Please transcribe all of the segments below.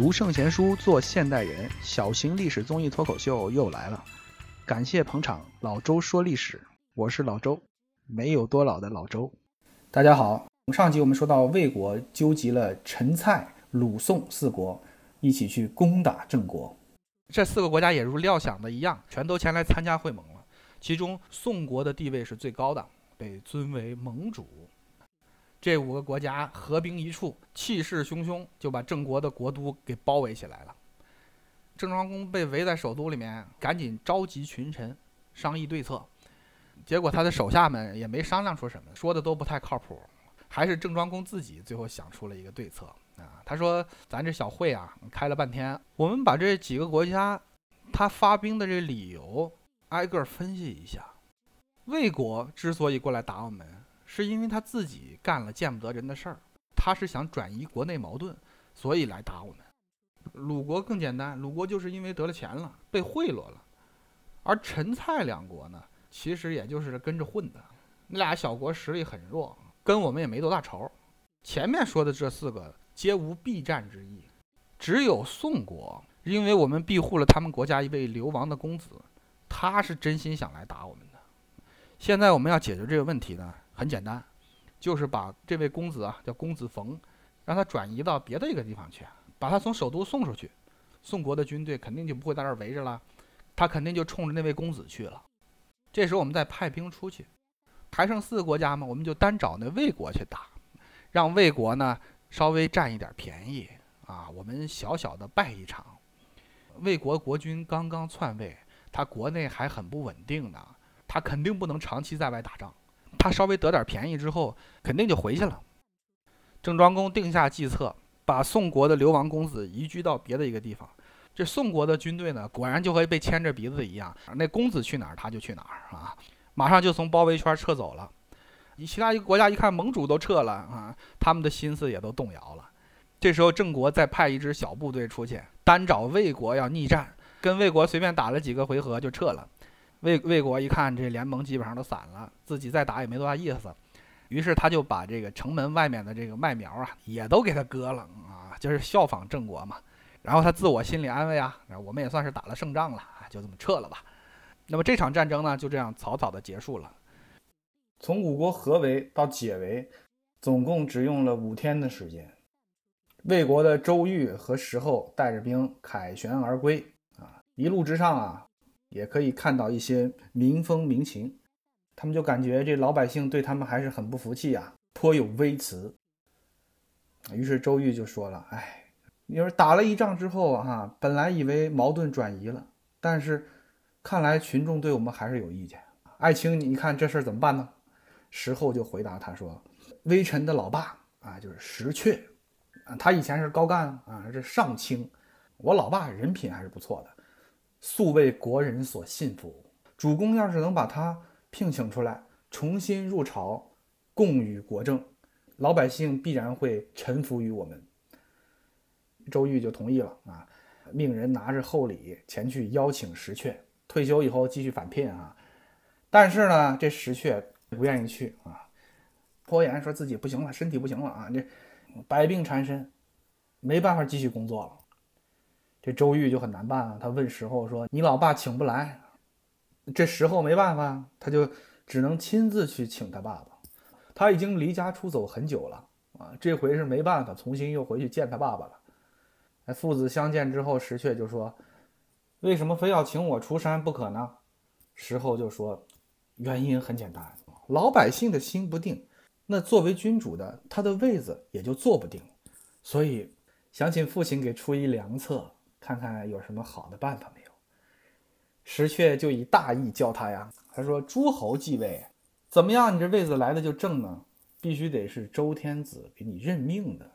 读圣贤书，做现代人，小型历史综艺脱口秀又来了。感谢捧场，老周说历史，我是老周，没有多老的老周。大家好，上集我们说到魏国纠集了陈、蔡、鲁、宋四国，一起去攻打郑国。这四个国家也如料想的一样，全都前来参加会盟了。其中宋国的地位是最高的，被尊为盟主。这五个国家合兵一处，气势汹汹，就把郑国的国都给包围起来了。郑庄公被围在首都里面，赶紧召集群臣商议对策。结果他的手下们也没商量出什么，说的都不太靠谱。还是郑庄公自己最后想出了一个对策啊！他说：“咱这小会啊，开了半天，我们把这几个国家他发兵的这理由挨个分析一下。魏国之所以过来打我们。”是因为他自己干了见不得人的事儿，他是想转移国内矛盾，所以来打我们。鲁国更简单，鲁国就是因为得了钱了，被贿赂了。而陈蔡两国呢，其实也就是跟着混的。那俩小国实力很弱，跟我们也没多大仇。前面说的这四个皆无避战之意，只有宋国，因为我们庇护了他们国家一位流亡的公子，他是真心想来打我们的。现在我们要解决这个问题呢？很简单，就是把这位公子啊，叫公子冯，让他转移到别的一个地方去，把他从首都送出去。宋国的军队肯定就不会在这儿围着了，他肯定就冲着那位公子去了。这时候我们再派兵出去，还剩四个国家嘛，我们就单找那魏国去打，让魏国呢稍微占一点便宜啊，我们小小的败一场。魏国国君刚刚篡位，他国内还很不稳定呢，他肯定不能长期在外打仗。他稍微得点便宜之后，肯定就回去了。郑庄公定下计策，把宋国的流亡公子移居到别的一个地方。这宋国的军队呢，果然就和被牵着鼻子一样，那公子去哪儿，他就去哪儿啊！马上就从包围圈撤走了。你其他一个国家一看盟主都撤了啊，他们的心思也都动摇了。这时候郑国再派一支小部队出去，单找魏国要逆战，跟魏国随便打了几个回合就撤了。魏魏国一看这联盟基本上都散了，自己再打也没多大意思，于是他就把这个城门外面的这个麦苗啊也都给他割了啊，就是效仿郑国嘛。然后他自我心理安慰啊，我们也算是打了胜仗了啊，就这么撤了吧。那么这场战争呢，就这样草草的结束了。从五国合围到解围，总共只用了五天的时间。魏国的周瑜和石厚带着兵凯旋而归啊，一路之上啊。也可以看到一些民风民情，他们就感觉这老百姓对他们还是很不服气呀，颇有微词。于是周瑜就说了：“哎，你说打了一仗之后啊，本来以为矛盾转移了，但是看来群众对我们还是有意见。爱卿，你看这事儿怎么办呢？”石厚就回答他说：“微臣的老爸啊，就是石阙啊，他以前是高干啊，是上卿，我老爸人品还是不错的。”素为国人所信服，主公要是能把他聘请出来，重新入朝，共与国政，老百姓必然会臣服于我们。周瑜就同意了啊，命人拿着厚礼前去邀请石阙，退休以后继续返聘啊。但是呢，这石阙不愿意去啊，拖延说自己不行了，身体不行了啊，这百病缠身，没办法继续工作了。这周瑜就很难办啊，他问石厚说：“你老爸请不来。”这石厚没办法，他就只能亲自去请他爸爸。他已经离家出走很久了啊，这回是没办法，重新又回去见他爸爸了。父子相见之后，石阙就说：“为什么非要请我出山不可呢？”石厚就说：“原因很简单，老百姓的心不定，那作为君主的他的位子也就坐不定，所以想请父亲给出一良策。”看看有什么好的办法没有？石阙就以大义教他呀。他说：“诸侯继位，怎么样？你这位子来的就正呢？必须得是周天子给你任命的。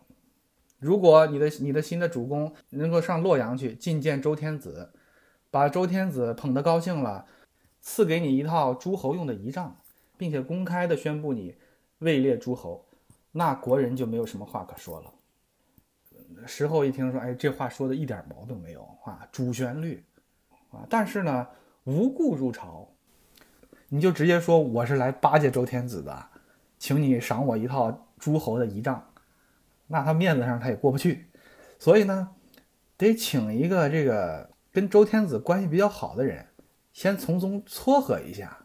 如果你的你的新的主公能够上洛阳去觐见周天子，把周天子捧得高兴了，赐给你一套诸侯用的仪仗，并且公开的宣布你位列诸侯，那国人就没有什么话可说了。”石厚一听说，哎，这话说的一点毛病没有啊，主旋律啊，但是呢，无故入朝，你就直接说我是来巴结周天子的，请你赏我一套诸侯的仪仗，那他面子上他也过不去，所以呢，得请一个这个跟周天子关系比较好的人，先从中撮合一下。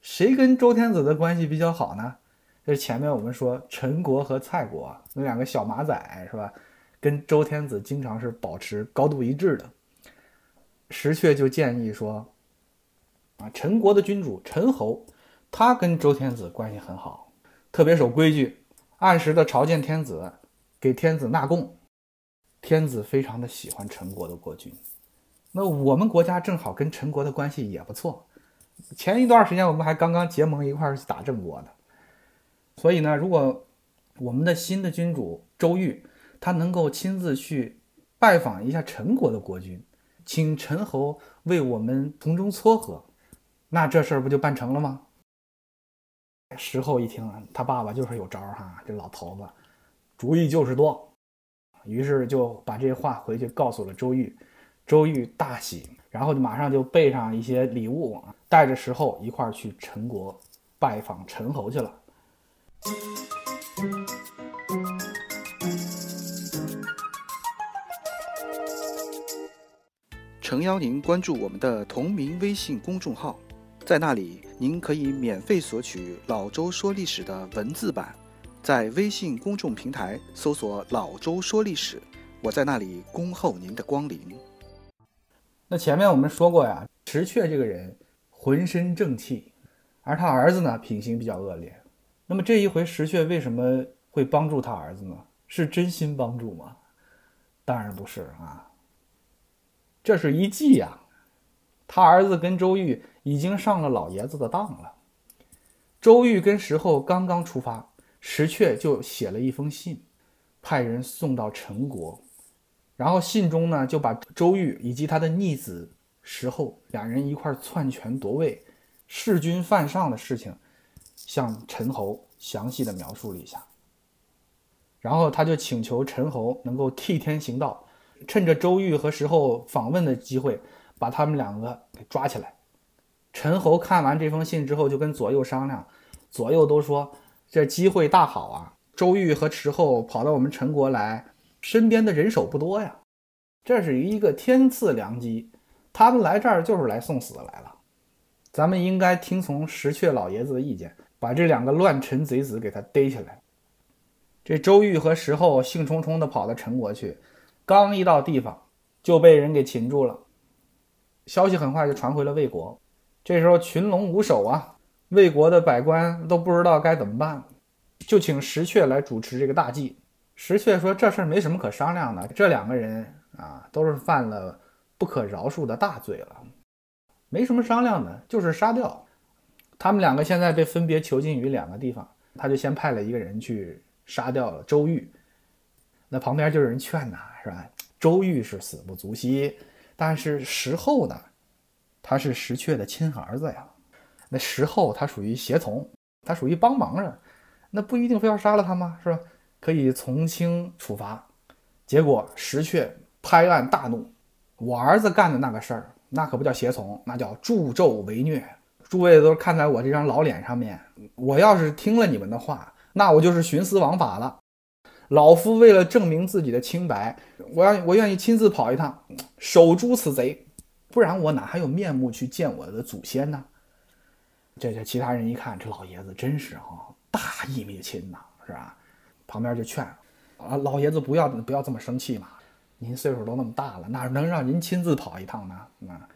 谁跟周天子的关系比较好呢？这前面我们说陈国和蔡国那两个小马仔是吧？跟周天子经常是保持高度一致的。石阙就建议说，啊，陈国的君主陈侯，他跟周天子关系很好，特别守规矩，按时的朝见天子，给天子纳贡。天子非常的喜欢陈国的国君。那我们国家正好跟陈国的关系也不错。前一段时间我们还刚刚结盟一块儿去打郑国呢。所以呢，如果我们的新的君主周瑜，他能够亲自去拜访一下陈国的国君，请陈侯为我们从中撮合，那这事儿不就办成了吗？石后一听，他爸爸就是有招儿哈，这老头子主意就是多，于是就把这话回去告诉了周瑜，周瑜大喜，然后就马上就备上一些礼物，带着石后一块儿去陈国拜访陈侯去了。诚邀您关注我们的同名微信公众号，在那里您可以免费索取《老周说历史》的文字版，在微信公众平台搜索“老周说历史”，我在那里恭候您的光临。那前面我们说过呀，石阙这个人浑身正气，而他儿子呢品行比较恶劣。那么这一回石阙为什么会帮助他儿子呢？是真心帮助吗？当然不是啊，这是一计呀。他儿子跟周瑜已经上了老爷子的当了。周瑜跟石后刚刚出发，石阙就写了一封信，派人送到陈国，然后信中呢就把周瑜以及他的逆子石后两人一块篡权夺位、弑君犯上的事情。向陈侯详细的描述了一下，然后他就请求陈侯能够替天行道，趁着周瑜和石后访问的机会，把他们两个给抓起来。陈侯看完这封信之后，就跟左右商量，左右都说这机会大好啊！周瑜和石后跑到我们陈国来，身边的人手不多呀，这是一个天赐良机，他们来这儿就是来送死来了，咱们应该听从石阙老爷子的意见。把这两个乱臣贼子给他逮起来。这周瑜和石后兴冲冲地跑到陈国去，刚一到地方就被人给擒住了。消息很快就传回了魏国。这时候群龙无首啊，魏国的百官都不知道该怎么办，就请石阙来主持这个大计。石阙说：“这事儿没什么可商量的，这两个人啊都是犯了不可饶恕的大罪了，没什么商量的，就是杀掉。”他们两个现在被分别囚禁于两个地方，他就先派了一个人去杀掉了周瑜。那旁边就有人劝呐，是吧？周瑜是死不足惜，但是石厚呢，他是石阙的亲儿子呀。那石厚他属于胁从，他属于帮忙人，那不一定非要杀了他吗？是吧？可以从轻处罚。结果石阙拍案大怒，我儿子干的那个事儿，那可不叫胁从，那叫助纣为虐。诸位都看在我这张老脸上面，我要是听了你们的话，那我就是徇私枉法了。老夫为了证明自己的清白，我要我愿意亲自跑一趟，守株此贼，不然我哪还有面目去见我的祖先呢？这这其他人一看，这老爷子真是哈大义灭亲呐，是吧？旁边就劝啊，老爷子不要不要这么生气嘛，您岁数都那么大了，哪能让您亲自跑一趟呢？啊？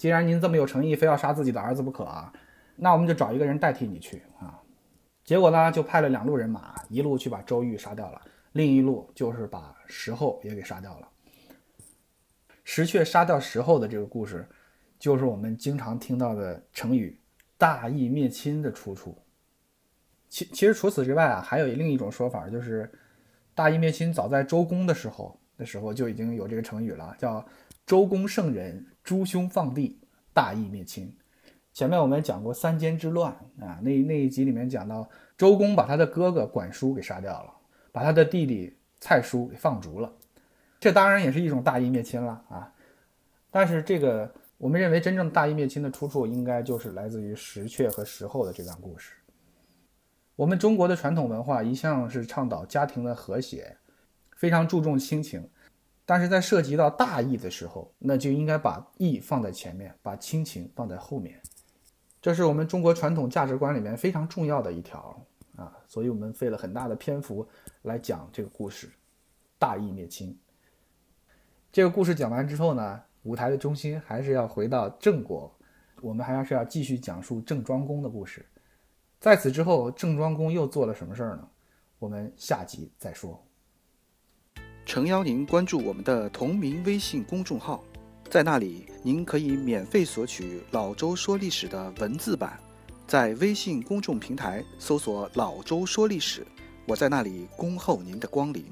既然您这么有诚意，非要杀自己的儿子不可啊，那我们就找一个人代替你去啊。结果呢，就派了两路人马，一路去把周瑜杀掉了，另一路就是把石后也给杀掉了。石阙杀掉石后的这个故事，就是我们经常听到的成语“大义灭亲”的出处。其其实除此之外啊，还有另一种说法，就是“大义灭亲”早在周公的时候的时候就已经有这个成语了，叫。周公圣人，诸兄放弟，大义灭亲。前面我们讲过三监之乱啊，那那一集里面讲到，周公把他的哥哥管叔给杀掉了，把他的弟弟蔡叔给放逐了。这当然也是一种大义灭亲了啊。但是这个，我们认为真正大义灭亲的出处，应该就是来自于石阙和石后的这段故事。我们中国的传统文化一向是倡导家庭的和谐，非常注重亲情。但是在涉及到大义的时候，那就应该把义放在前面，把亲情放在后面。这是我们中国传统价值观里面非常重要的一条啊，所以我们费了很大的篇幅来讲这个故事，大义灭亲。这个故事讲完之后呢，舞台的中心还是要回到郑国，我们还是要继续讲述郑庄公的故事。在此之后，郑庄公又做了什么事儿呢？我们下集再说。诚邀您关注我们的同名微信公众号，在那里您可以免费索取老周说历史的文字版，在微信公众平台搜索“老周说历史”，我在那里恭候您的光临。